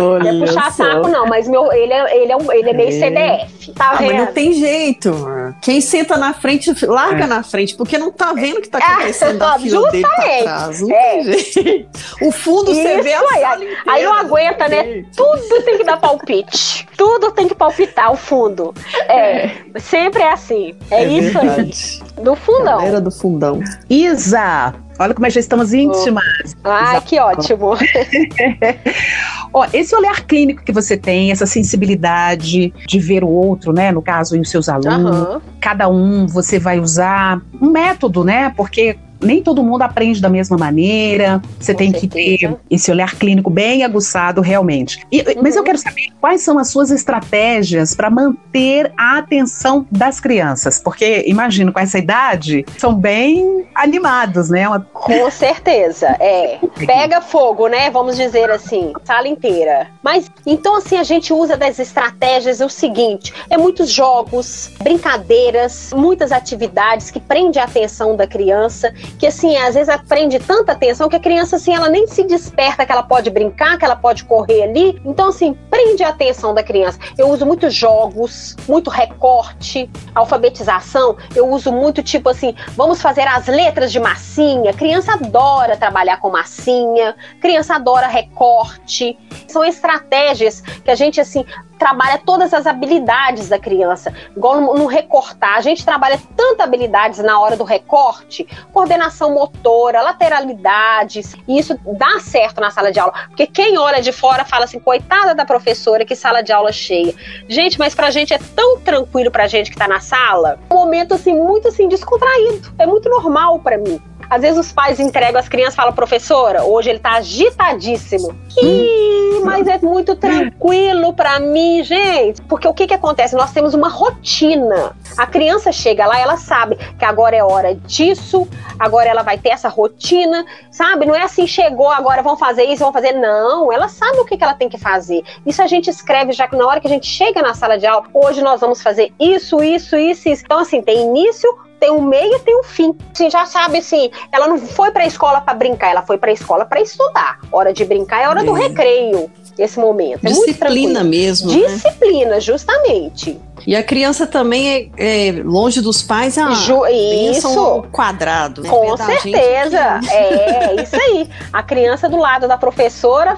Olha não é puxar só. saco, não, mas meu, ele, é, ele, é, um, ele é meio é. CDF. Tá ah, vendo? Mas não tem jeito. Quem senta na frente, larga é. na frente, porque não tá vendo o que tá acontecendo é, fila dele pra trás. Não é. tem jeito. O fundo isso você vê a aí, sala inteira, aí não aguenta, né? Tudo tem que dar palpite. Tudo tem que palpitar o fundo. É, é. sempre é assim. É, é isso verdade. aí. Do fundão. Galera do fundão. Isa, Olha como já estamos íntimas. Ah, que ótimo. Ó, esse olhar clínico que você tem, essa sensibilidade de ver o outro, né? No caso, os seus alunos, uhum. cada um você vai usar um método, né? Porque nem todo mundo aprende da mesma maneira. Você Com tem certeza. que ter esse olhar clínico bem aguçado, realmente. E, uhum. Mas eu quero saber quais são as suas estratégias para manter a atenção das crianças, porque imagino com essa idade são bem animados, né? Uma... Com certeza, é. Pega fogo, né? Vamos dizer assim, sala inteira. Mas então assim a gente usa das estratégias o seguinte: é muitos jogos, brincadeiras, muitas atividades que prendem a atenção da criança que assim, às vezes aprende tanta atenção que a criança assim, ela nem se desperta que ela pode brincar, que ela pode correr ali. Então assim, prende a atenção da criança. Eu uso muito jogos, muito recorte, alfabetização. Eu uso muito tipo assim, vamos fazer as letras de massinha. Criança adora trabalhar com massinha, criança adora recorte. São estratégias que a gente assim trabalha todas as habilidades da criança, igual no, no, recortar. A gente trabalha tanta habilidades na hora do recorte, coordenação motora, lateralidades, e isso dá certo na sala de aula, porque quem olha de fora fala assim, coitada da professora, que sala de aula cheia. Gente, mas pra gente é tão tranquilo pra gente que tá na sala, um momento assim muito assim descontraído, é muito normal para mim. Às vezes os pais entregam as crianças e falam, professora, hoje ele tá agitadíssimo. Ih, mas é muito tranquilo para mim, gente. Porque o que que acontece? Nós temos uma rotina. A criança chega lá, ela sabe que agora é hora disso, agora ela vai ter essa rotina, sabe? Não é assim, chegou, agora vão fazer isso, vão fazer. Não, ela sabe o que, que ela tem que fazer. Isso a gente escreve já que na hora que a gente chega na sala de aula, hoje nós vamos fazer isso, isso, isso, isso. Então, assim, tem início, tem um meio e tem um fim. Assim, já sabe assim, ela não foi para a escola para brincar, ela foi para a escola para estudar. Hora de brincar é hora é. do recreio, esse momento. É Disciplina mesmo. Né? Disciplina, né? justamente. E a criança também é, é longe dos pais, ah, Ju, isso quadrado. Né? Com certeza, que... é isso aí. A criança do lado da professora,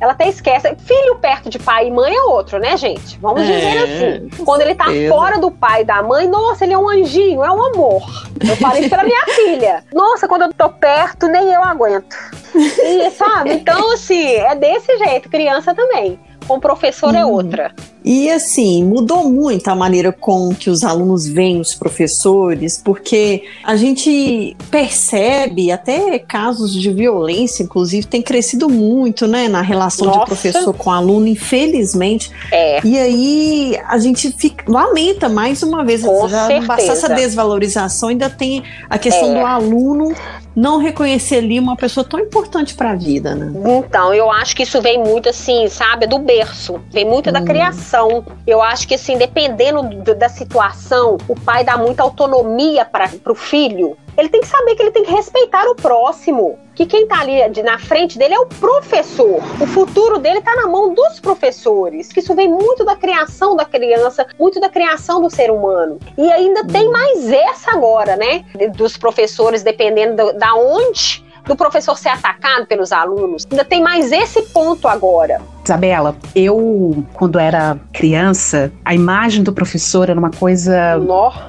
ela até esquece. Filho perto de pai e mãe é outro, né, gente? Vamos é, dizer assim. Quando ele tá fora do pai e da mãe, nossa, ele é um anjinho, é um amor. Eu falei isso pela minha filha. Nossa, quando eu tô perto, nem eu aguento. E, sabe? Então, assim, é desse jeito, criança também com professor é uhum. é outra. E assim, mudou muito a maneira com que os alunos veem os professores, porque a gente percebe até casos de violência, inclusive, tem crescido muito, né, na relação Nossa. de professor com aluno, infelizmente. É. E aí a gente fica, lamenta mais uma vez, com já certeza. basta essa desvalorização, ainda tem a questão é. do aluno não reconhecer ali uma pessoa tão importante para a vida, né? Então, eu acho que isso vem muito assim, sabe, do berço, vem muito hum. da criação. Eu acho que assim, dependendo da situação, o pai dá muita autonomia para o filho ele tem que saber que ele tem que respeitar o próximo. Que quem tá ali de, na frente dele é o professor. O futuro dele tá na mão dos professores. Que isso vem muito da criação da criança, muito da criação do ser humano. E ainda tem mais essa agora, né? Dos professores, dependendo da onde do professor ser atacado pelos alunos. Ainda tem mais esse ponto agora. Isabela, eu, quando era criança, a imagem do professor era uma coisa,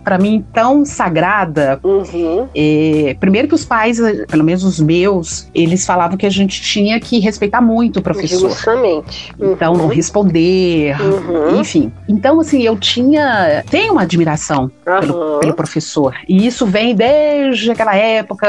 para mim, tão sagrada. Uhum. É, primeiro que os pais, pelo menos os meus, eles falavam que a gente tinha que respeitar muito o professor. Justamente. Uhum. Então, não responder, uhum. enfim. Então, assim, eu tinha, tenho uma admiração pelo, pelo, professor. E isso vem desde aquela época,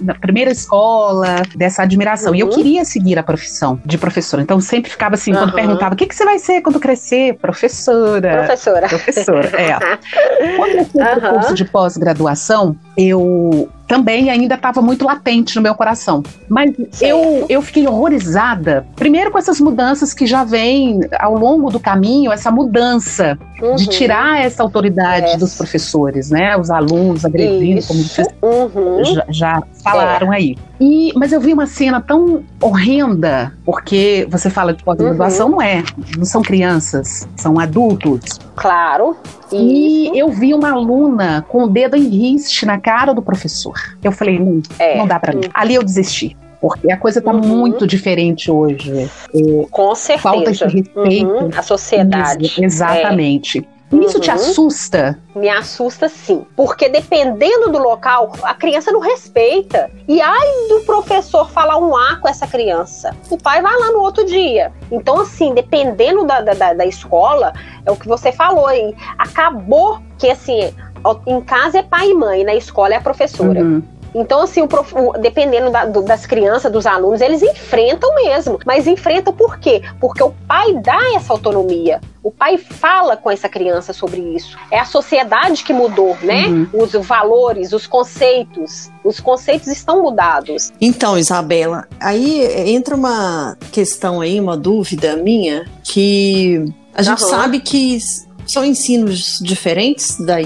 da primeira escola, dessa admiração. E eu uhum. queria seguir a profissão de professor. Então, sempre sempre ficava assim, uhum. quando perguntava, o que, que você vai ser quando crescer? Professora. Professora. Professora, é. quando eu fiz uhum. o curso de pós-graduação, eu também ainda estava muito latente no meu coração. Mas eu, eu fiquei horrorizada, primeiro com essas mudanças que já vêm ao longo do caminho, essa mudança uhum. de tirar essa autoridade dos professores, né? Os alunos agredindo, Isso. como vocês uhum. já, já, falaram é. aí. E, mas eu vi uma cena tão horrenda, porque você fala de pós-graduação, uhum. não é, não são crianças, são adultos. Claro. E eu vi uma aluna com o dedo em riste na cara do professor. Eu falei, não, é. não dá para mim. Ali eu desisti porque a coisa está uhum. muito diferente hoje. É, Com certeza. Falta de respeito. Uhum. A sociedade. Isso, exatamente. É. Isso uhum. te assusta? Me assusta sim. Porque dependendo do local, a criança não respeita. E ai do professor falar um A com essa criança. O pai vai lá no outro dia. Então, assim, dependendo da, da, da escola, é o que você falou aí. Acabou que, assim, em casa é pai e mãe, na escola é a professora. Uhum. Então, assim, o prof... dependendo da, do, das crianças, dos alunos, eles enfrentam mesmo. Mas enfrentam por quê? Porque o pai dá essa autonomia. O pai fala com essa criança sobre isso. É a sociedade que mudou, né? Uhum. Os valores, os conceitos. Os conceitos estão mudados. Então, Isabela, aí entra uma questão aí, uma dúvida minha, que a gente uhum. sabe que são ensinos diferentes da,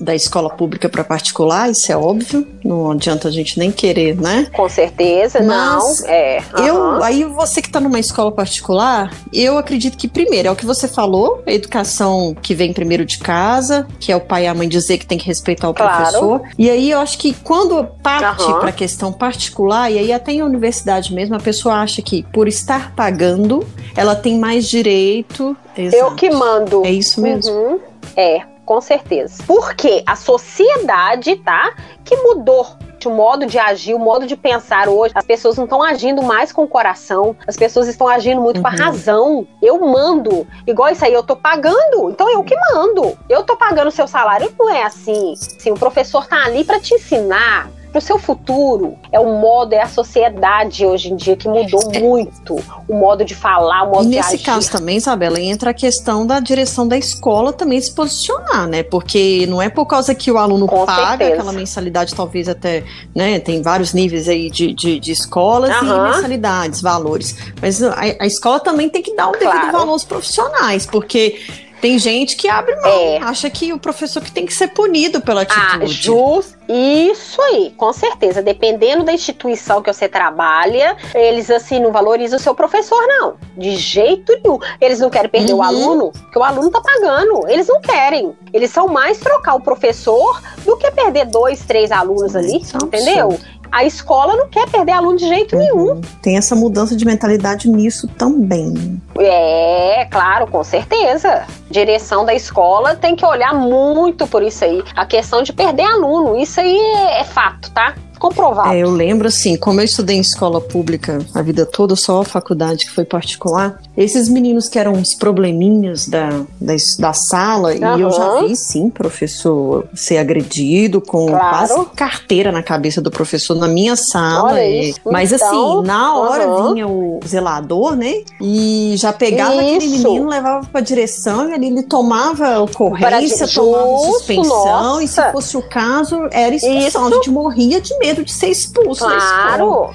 da escola pública para particular, isso é óbvio. Não adianta a gente nem querer, né? Com certeza, Mas não. É, uhum. eu, aí você que está numa escola particular, eu acredito que primeiro é o que você falou, a educação que vem primeiro de casa, que é o pai e a mãe dizer que tem que respeitar o claro. professor. E aí eu acho que quando parte uhum. para a questão particular, e aí até em universidade mesmo, a pessoa acha que por estar pagando, ela tem mais direito. Exato. Eu que mando. É isso mesmo. Uhum. É, com certeza. Porque a sociedade, tá? Que mudou o modo de agir, o modo de pensar hoje. As pessoas não estão agindo mais com o coração, as pessoas estão agindo muito uhum. com a uhum. razão. Eu mando. Igual isso aí, eu tô pagando, então eu que mando. Eu tô pagando o seu salário. Não é assim. Sim, o professor tá ali para te ensinar, para o seu futuro. É o modo, é a sociedade hoje em dia que mudou é. muito. O modo de falar, o modo e de nesse agir. caso também, Isabela, entra a questão da direção da escola também se posicionar, né? Porque não é por causa que o aluno Com paga certeza. aquela mensalidade, talvez até, né? Tem vários níveis aí de, de, de escolas e mensalidades, valores. Mas a, a, escola também tem que dar um claro. devido valor aos profissionais, porque Tem gente que abre mão, é. acha que o professor que tem que ser punido pela ah, atitude. Ah, just, isso aí, com certeza. Dependendo da instituição que você trabalha, eles assim não valorizam o seu professor, não. De jeito nenhum. Eles não querem perder uhum. o aluno, porque o aluno tá pagando. Eles não querem. Eles são mais trocar o professor do que perder dois, três alunos ali, entendeu? A escola não quer perder aluno de jeito uhum. nenhum. Tem essa mudança de mentalidade nisso também. É, claro, com certeza. Direção da escola tem que olhar muito por isso aí. A questão de perder aluno, isso aí é, é fato, tá? Comprovado. É, eu lembro assim, como eu estudei em escola pública a vida toda, só a faculdade que foi particular, esses meninos que eram os probleminhas da, da, da sala, uhum. e eu já vi sim professor ser agredido com claro. quase carteira na cabeça do professor na minha sala. E, mas assim, então, assim, na hora uhum. vinha o zelador, né? E já pegava isso. aquele menino, levava pra direção e ali ele tomava ocorrência, tomava suspensão, nossa. e se fosse o caso, era expulsão. Isso. A gente morria de medo medo de ser expulso claro,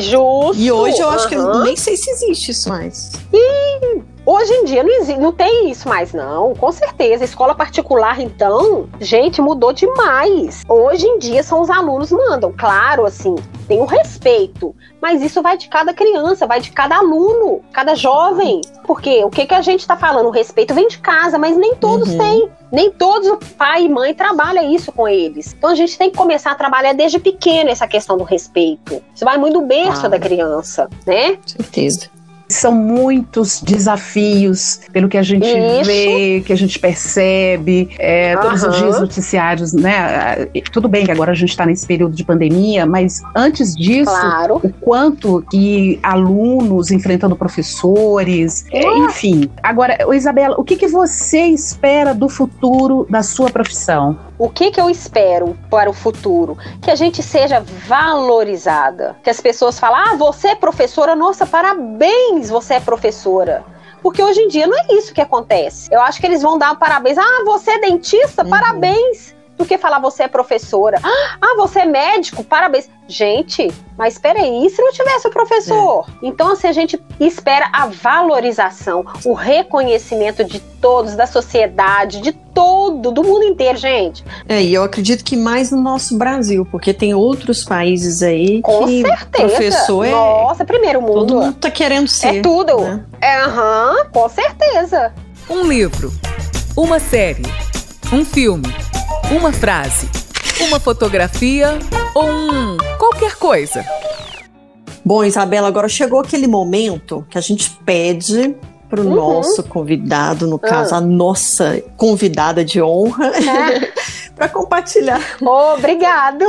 justo. E hoje eu acho que eu nem sei se existe isso mais. E Hoje em dia não, existe, não tem isso mais, não. Com certeza. Escola particular, então, gente, mudou demais. Hoje em dia são os alunos mandam. Claro, assim, tem o respeito. Mas isso vai de cada criança, vai de cada aluno, cada jovem. Porque o que, que a gente está falando? O respeito vem de casa, mas nem todos uhum. têm. Nem todos, o pai e mãe, trabalha isso com eles. Então a gente tem que começar a trabalhar desde pequeno essa questão do respeito. Isso vai muito do berço ah, da criança, né? Certeza. São muitos desafios, pelo que a gente Isso. vê, que a gente percebe, é, uhum. todos os dias noticiários, né? Tudo bem que agora a gente está nesse período de pandemia, mas antes disso, claro. o quanto que alunos enfrentando professores, é, enfim. Agora, Isabela, o que, que você espera do futuro da sua profissão? O que, que eu espero para o futuro? Que a gente seja valorizada. Que as pessoas falem, ah, você é professora, nossa, parabéns, você é professora. Porque hoje em dia não é isso que acontece. Eu acho que eles vão dar parabéns. Ah, você é dentista? Uhum. Parabéns do que falar você é professora. Ah, você é médico, parabéns. Gente, mas espera aí, e se não tivesse o professor? É. Então, assim, a gente espera a valorização, o reconhecimento de todos, da sociedade, de todo, do mundo inteiro, gente. É, e eu acredito que mais no nosso Brasil, porque tem outros países aí Com que certeza. professor é... Nossa, primeiro mundo. Todo mundo tá querendo ser. É tudo. Né? É, aham, com certeza. Um livro, uma série, um filme uma frase, uma fotografia ou um qualquer coisa. Bom, Isabela, agora chegou aquele momento que a gente pede para o uhum. nosso convidado, no caso, uhum. a nossa convidada de honra, é. para compartilhar. Obrigado!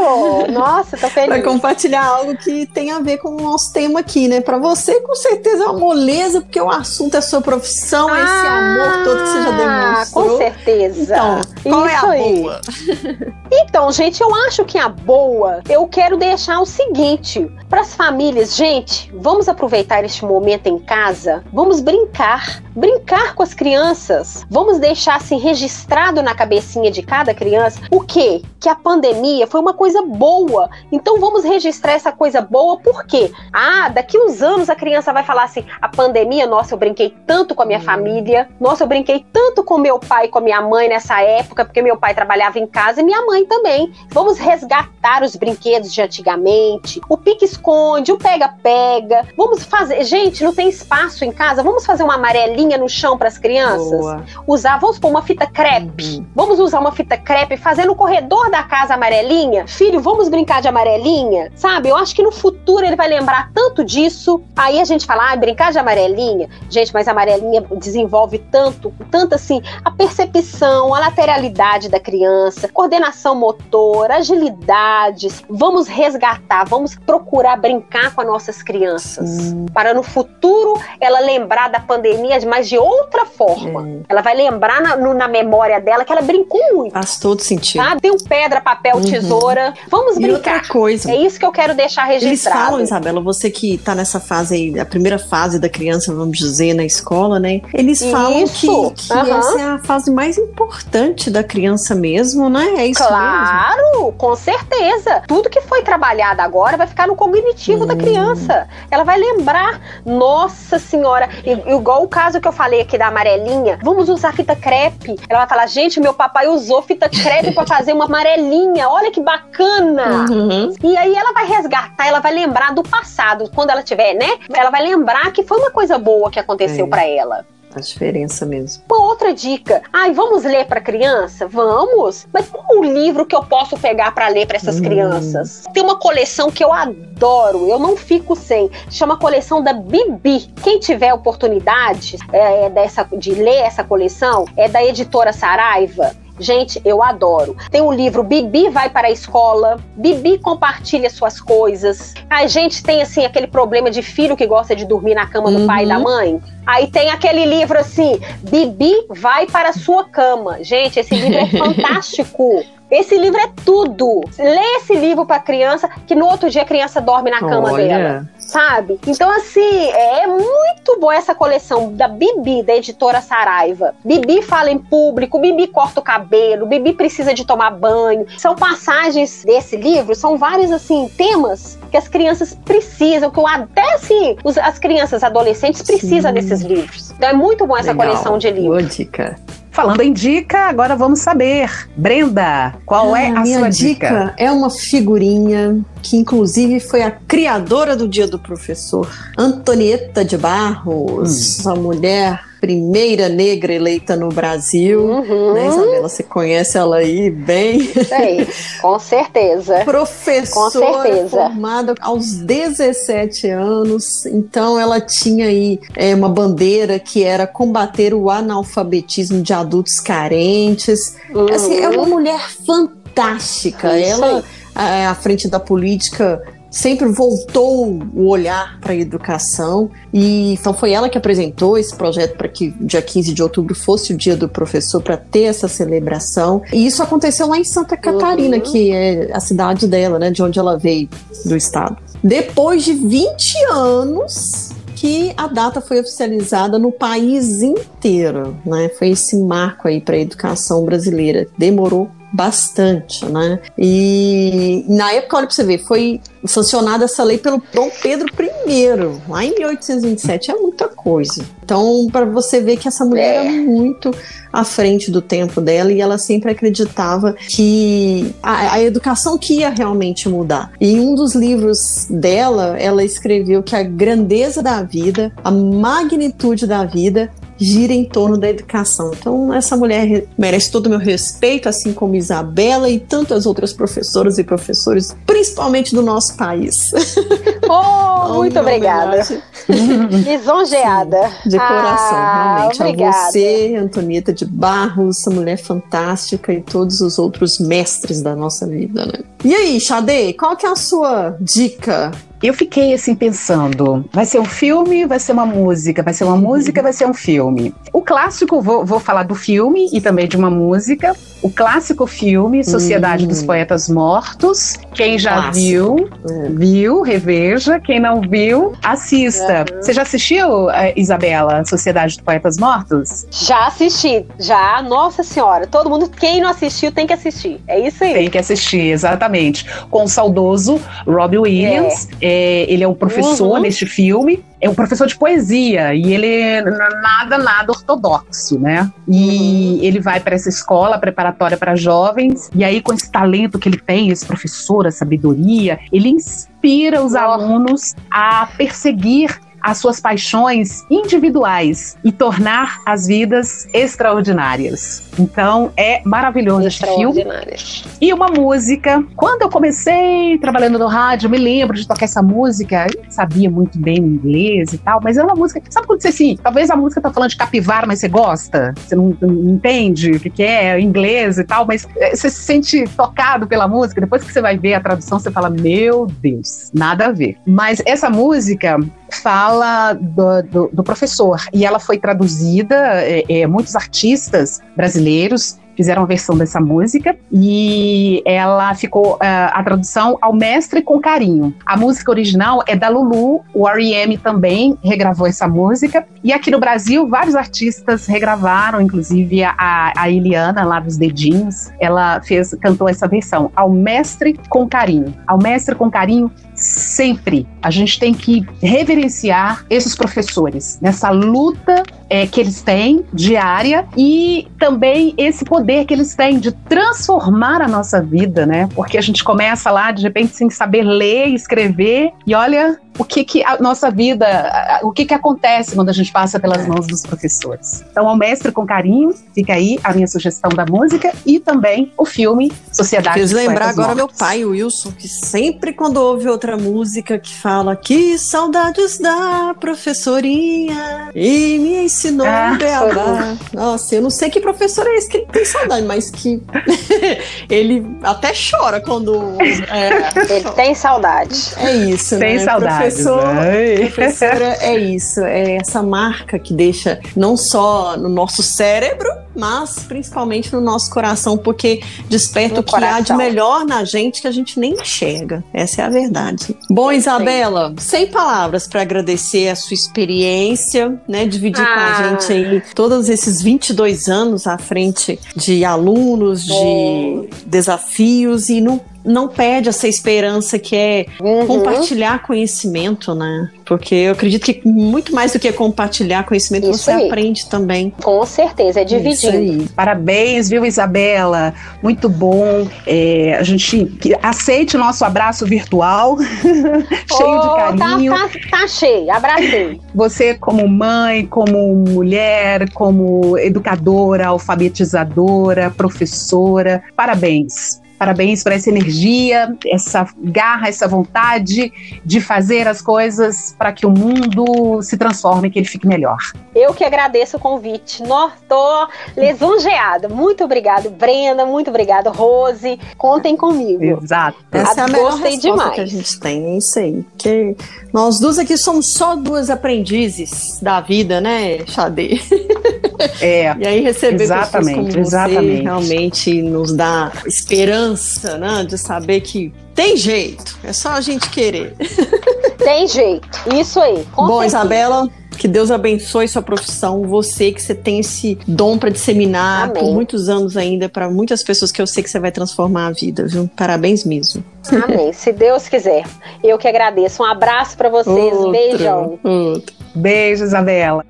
Nossa, tô feliz. para compartilhar algo que tem a ver com o nosso tema aqui, né? Para você, com certeza, é uma moleza, porque o assunto é sua profissão, ah, esse amor todo que você já demonstrou. Com certeza. Então, qual Isso é a aí. boa? Então, gente, eu acho que a boa, eu quero deixar o seguinte: para as famílias, gente, vamos aproveitar este momento em casa, vamos brincar, brincar com as crianças, vamos deixar assim registrado na cabecinha de cada criança o quê? Que a pandemia foi uma coisa boa. Então vamos registrar essa coisa boa, por quê? Ah, daqui uns anos a criança vai falar assim: a pandemia, nossa, eu brinquei tanto com a minha hum. família, nossa, eu brinquei tanto com meu pai e com a minha mãe nessa época, porque meu pai trabalhava em casa e minha mãe também. Vamos resgatar os brinquedos de antigamente, o pique-esconde, o pega-pega. Vamos fazer. Gente, não tem espaço em casa, vamos fazer uma amarelinha no chão para as crianças? Boa. Usar, vamos pôr uma fita crepe. Uhum. Vamos usar uma fita crepe fazer no corredor da casa amarelinha. Filho, vamos brincar de amarelinha? Sabe? Eu acho que no futuro ele vai lembrar tanto disso. Aí a gente fala, ah, brincar de amarelinha. Gente, mas a amarelinha desenvolve tanto, tanto assim, a percepção, a lateralidade da criança, coordenação motora, agilidades. Vamos resgatar, vamos procurar brincar com as nossas crianças. Sim. Para no futuro ela lembrar da pandemia, mas de outra forma. É. Ela vai lembrar na, no, na memória dela que ela brincou muito. Faz todo sentido tem um pedra, papel, uhum. tesoura. Vamos brincar. E outra coisa. É isso que eu quero deixar registrado. Eles falam, Isabela, você que tá nessa fase aí, a primeira fase da criança, vamos dizer, na escola, né? Eles falam isso. que, que uhum. essa é a fase mais importante da criança mesmo, né? É isso claro, mesmo? com certeza. Tudo que foi trabalhado agora vai ficar no cognitivo hum. da criança. Ela vai lembrar, nossa senhora, igual Igual o caso que eu falei aqui da amarelinha. Vamos usar fita crepe. Ela vai falar, gente, meu papai usou fita crepe para fazer uma amarelinha. Olha que bacana. Uhum. E aí ela vai resgatar, ela vai lembrar do passado. Quando ela tiver, né? Ela vai lembrar que foi uma coisa boa que aconteceu é. para ela a diferença mesmo. Uma outra dica. Ai, vamos ler para criança? Vamos. Mas qual o livro que eu posso pegar para ler para essas hum. crianças? Tem uma coleção que eu adoro, eu não fico sem. Chama coleção da Bibi. Quem tiver oportunidade é, é dessa, de ler essa coleção, é da editora Saraiva. Gente, eu adoro. Tem o livro Bibi vai para a escola, Bibi compartilha suas coisas. A gente tem assim aquele problema de filho que gosta de dormir na cama do uhum. pai e da uhum. mãe. Aí tem aquele livro assim, Bibi vai para a sua cama. Gente, esse livro é fantástico. Esse livro é tudo. Lê esse livro para criança, que no outro dia a criança dorme na cama Olha. dela. Sabe? Então, assim, é muito boa essa coleção da Bibi, da editora Saraiva. Bibi fala em público, Bibi corta o cabelo, Bibi precisa de tomar banho. São passagens desse livro, são vários, assim, temas que as crianças precisam, que até, assim, as crianças adolescentes precisam Sim. desses livros. Então, é muito bom essa Legal. coleção de livros. Boa dica. Falando em dica, agora vamos saber. Brenda, qual ah, é a minha sua dica? dica? É uma figurinha que inclusive foi a criadora do Dia do Professor, Antonieta de Barros, hum. a mulher primeira negra eleita no Brasil. Uhum. Né, Isabela? Você conhece ela aí bem? Sei, com certeza. Professora com certeza. formada aos 17 anos. Então, ela tinha aí é, uma bandeira que era combater o analfabetismo de adultos carentes. Uhum. Assim, é uma mulher fantástica. ela, à frente da política, sempre voltou o olhar para a educação e então foi ela que apresentou esse projeto para que dia 15 de outubro fosse o dia do professor para ter essa celebração. E isso aconteceu lá em Santa Catarina, uhum. que é a cidade dela, né, de onde ela veio do estado. Depois de 20 anos, que a data foi oficializada no país inteiro, né? Foi esse marco aí para a educação brasileira. Demorou bastante, né? E na época, olha para você ver, foi sancionada essa lei pelo Dom Pedro I, lá em 1827, é muita coisa. Então, para você ver que essa mulher é. era muito à frente do tempo dela e ela sempre acreditava que a, a educação que ia realmente mudar. E em um dos livros dela, ela escreveu que a grandeza da vida, a magnitude da vida gira em torno da educação. Então, essa mulher merece todo o meu respeito, assim como Isabela e tantas outras professoras e professores, principalmente do nosso país. Oh, muito obrigada. Lisonjeada. De coração, ah, realmente. Obrigada. A você, Antonieta de Barros, essa mulher fantástica e todos os outros mestres da nossa vida, né? E aí, Xade, qual que é a sua dica eu fiquei assim pensando: vai ser um filme, vai ser uma música, vai ser uma música, vai ser um filme. O clássico, vou, vou falar do filme e também de uma música. O clássico filme, Sociedade hum. dos Poetas Mortos. Quem já viu, é. viu, reveja. Quem não viu, assista. Você já assistiu, eh, Isabela, Sociedade dos Poetas Mortos? Já assisti, já. Nossa Senhora, todo mundo, quem não assistiu, tem que assistir. É isso aí. Tem que assistir, exatamente. Com o saudoso Robbie Williams. É. É, ele é o professor uhum. neste filme é um professor de poesia e ele é nada, nada ortodoxo, né? E ele vai para essa escola preparatória para jovens, e aí, com esse talento que ele tem, esse professor, a sabedoria, ele inspira os alunos a perseguir as suas paixões individuais e tornar as vidas extraordinárias. Então é maravilhoso este filme. E uma música. Quando eu comecei trabalhando no rádio, eu me lembro de tocar essa música. Eu sabia muito bem inglês e tal, mas era uma música. Sabe quando você assim, talvez a música tá falando de capivara, mas você gosta? Você não, não entende o que, que é, inglês e tal, mas eh, você se sente tocado pela música. Depois que você vai ver a tradução, você fala: Meu Deus, nada a ver. Mas essa música fala do, do, do professor e ela foi traduzida, é, é, muitos artistas brasileiros fizeram a versão dessa música e ela ficou uh, a tradução ao mestre com carinho. A música original é da Lulu, o R.E.M. também regravou essa música e aqui no Brasil vários artistas regravaram, inclusive a, a Eliana lá dos dedinhos, ela fez cantou essa versão ao mestre com carinho. Ao mestre com carinho sempre a gente tem que reverenciar esses professores nessa luta é, que eles têm diária e também esse poder que eles têm de transformar a nossa vida, né? Porque a gente começa lá de repente sem saber ler escrever e olha o que que a nossa vida, o que que acontece quando a gente passa pelas mãos dos professores. Então, ao mestre com carinho, fica aí a minha sugestão da música e também o filme Sociedade Fiz lembrar agora Mortos. meu pai, o Wilson, que sempre quando ouve outra música que fala que saudades da professorinha e me ensinou ah, beabá. Nossa, eu não sei que professor é esse que ele tem saudade, mas que ele até chora quando é, ele tem saudade. É isso, tem né? saudade professor, professora é isso, é essa marca que deixa não só no nosso cérebro, mas principalmente no nosso coração, porque desperta no o que coração. há de melhor na gente que a gente nem enxerga. Essa é a verdade. Bom, Isabela, sem palavras para agradecer a sua experiência, né, dividir ah. com a ah. gente aí todos esses 22 anos à frente de alunos, de desafios e no não perde essa esperança que é uhum. compartilhar conhecimento, né? Porque eu acredito que muito mais do que compartilhar conhecimento, Isso você aí. aprende também. Com certeza, é dividindo. Parabéns, viu, Isabela? Muito bom. É, a gente aceite o nosso abraço virtual, cheio oh, de tá, carinho. Tá, tá, tá cheio, abracei. Você, como mãe, como mulher, como educadora, alfabetizadora, professora, parabéns. Parabéns por essa energia, essa garra, essa vontade de fazer as coisas para que o mundo se transforme, que ele fique melhor. Eu que agradeço o convite. Estou lisonjeada. Muito obrigado, Brenda. Muito obrigado, Rose. Contem comigo. Exato. Essa é a melhor resposta demais. que a gente tem. É isso aí. Que nós duas aqui somos só duas aprendizes da vida, né, Xadê? É. e aí receber exatamente, pessoas como exatamente. você realmente nos dá esperança, né, de saber que tem jeito, é só a gente querer. Tem jeito, isso aí. Bom, certeza. Isabela, que Deus abençoe sua profissão, você que você tem esse dom para disseminar Amém. por muitos anos ainda para muitas pessoas que eu sei que você vai transformar a vida, viu? Parabéns mesmo. Amém. Se Deus quiser. Eu que agradeço. Um abraço para vocês. Outro, Beijão. Outro. Beijo, Isabela.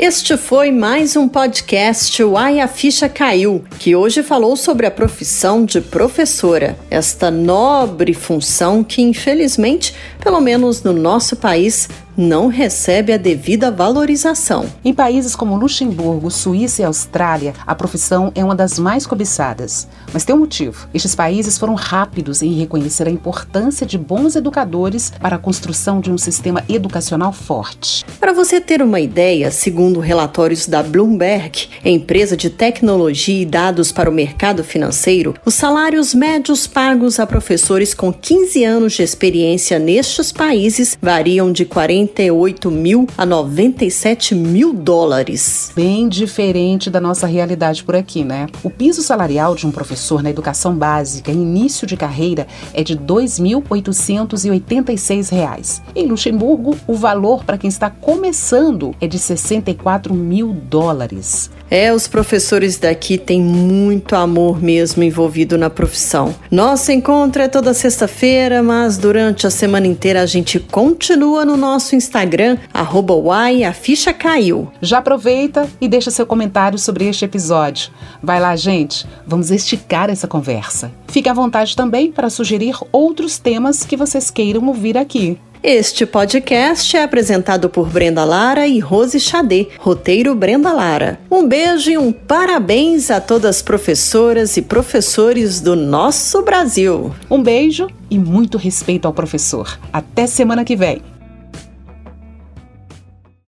Este foi mais um podcast Uai a Ficha Caiu, que hoje falou sobre a profissão de professora, esta nobre função que, infelizmente, pelo menos no nosso país, não recebe a devida valorização. Em países como Luxemburgo, Suíça e Austrália, a profissão é uma das mais cobiçadas. Mas tem um motivo. Estes países foram rápidos em reconhecer a importância de bons educadores para a construção de um sistema educacional forte. Para você ter uma ideia, segundo relatórios da Bloomberg, empresa de tecnologia e dados para o mercado financeiro, os salários médios pagos a professores com 15 anos de experiência nestes países variam de 40 48 mil a 97 mil dólares. Bem diferente da nossa realidade por aqui, né? O piso salarial de um professor na educação básica início de carreira é de R$ 2.886. Em Luxemburgo, o valor para quem está começando é de 64 mil dólares. É, os professores daqui têm muito amor mesmo envolvido na profissão. Nosso encontro é toda sexta-feira, mas durante a semana inteira a gente continua no nosso Instagram, arroba a ficha caiu. Já aproveita e deixa seu comentário sobre este episódio. Vai lá, gente, vamos esticar essa conversa. Fique à vontade também para sugerir outros temas que vocês queiram ouvir aqui. Este podcast é apresentado por Brenda Lara e Rose Xadê, roteiro Brenda Lara. Um beijo e um parabéns a todas as professoras e professores do nosso Brasil. Um beijo e muito respeito ao professor. Até semana que vem.